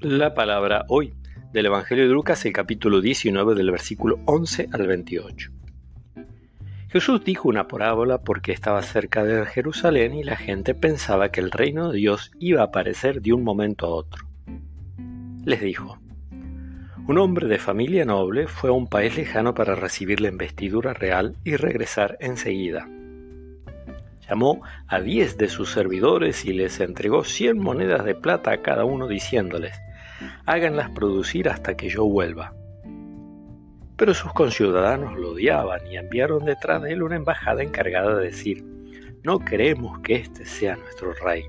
La palabra hoy del Evangelio de Lucas, el capítulo 19 del versículo 11 al 28. Jesús dijo una parábola porque estaba cerca de Jerusalén y la gente pensaba que el reino de Dios iba a aparecer de un momento a otro. Les dijo, un hombre de familia noble fue a un país lejano para recibir la investidura real y regresar enseguida. Llamó a diez de sus servidores y les entregó cien monedas de plata a cada uno diciéndoles, háganlas producir hasta que yo vuelva. Pero sus conciudadanos lo odiaban y enviaron detrás de él una embajada encargada de decir, no queremos que éste sea nuestro rey.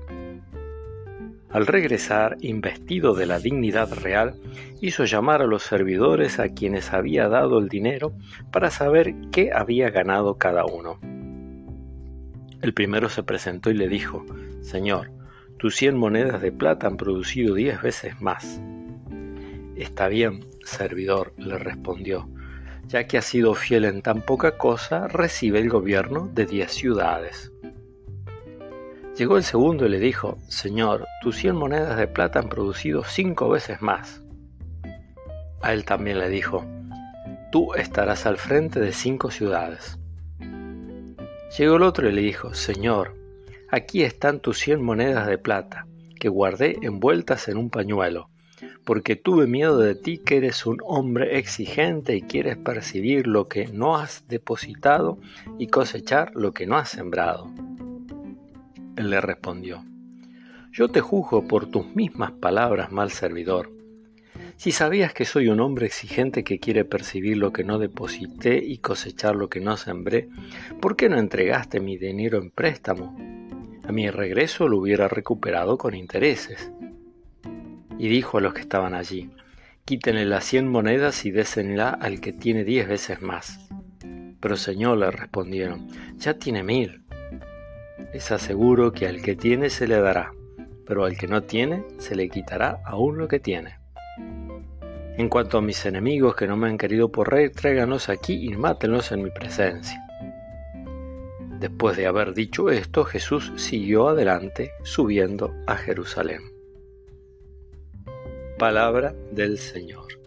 Al regresar, investido de la dignidad real, hizo llamar a los servidores a quienes había dado el dinero para saber qué había ganado cada uno. El primero se presentó y le dijo, Señor, tus cien monedas de plata han producido diez veces más. Está bien, servidor, le respondió, ya que has sido fiel en tan poca cosa, recibe el gobierno de diez ciudades. Llegó el segundo y le dijo, Señor, tus cien monedas de plata han producido cinco veces más. A él también le dijo, Tú estarás al frente de cinco ciudades. Llegó el otro y le dijo, Señor, Aquí están tus cien monedas de plata, que guardé envueltas en un pañuelo, porque tuve miedo de ti que eres un hombre exigente y quieres percibir lo que no has depositado y cosechar lo que no has sembrado. Él le respondió, Yo te juzgo por tus mismas palabras, mal servidor. Si sabías que soy un hombre exigente que quiere percibir lo que no deposité y cosechar lo que no sembré, ¿por qué no entregaste mi dinero en préstamo? A mi regreso lo hubiera recuperado con intereses. Y dijo a los que estaban allí, quítenle las cien monedas y désenla al que tiene diez veces más. Pero Señor, le respondieron, ya tiene mil. Les aseguro que al que tiene se le dará, pero al que no tiene se le quitará aún lo que tiene. En cuanto a mis enemigos que no me han querido por rey, tráiganos aquí y mátenlos en mi presencia. Después de haber dicho esto, Jesús siguió adelante, subiendo a Jerusalén. Palabra del Señor.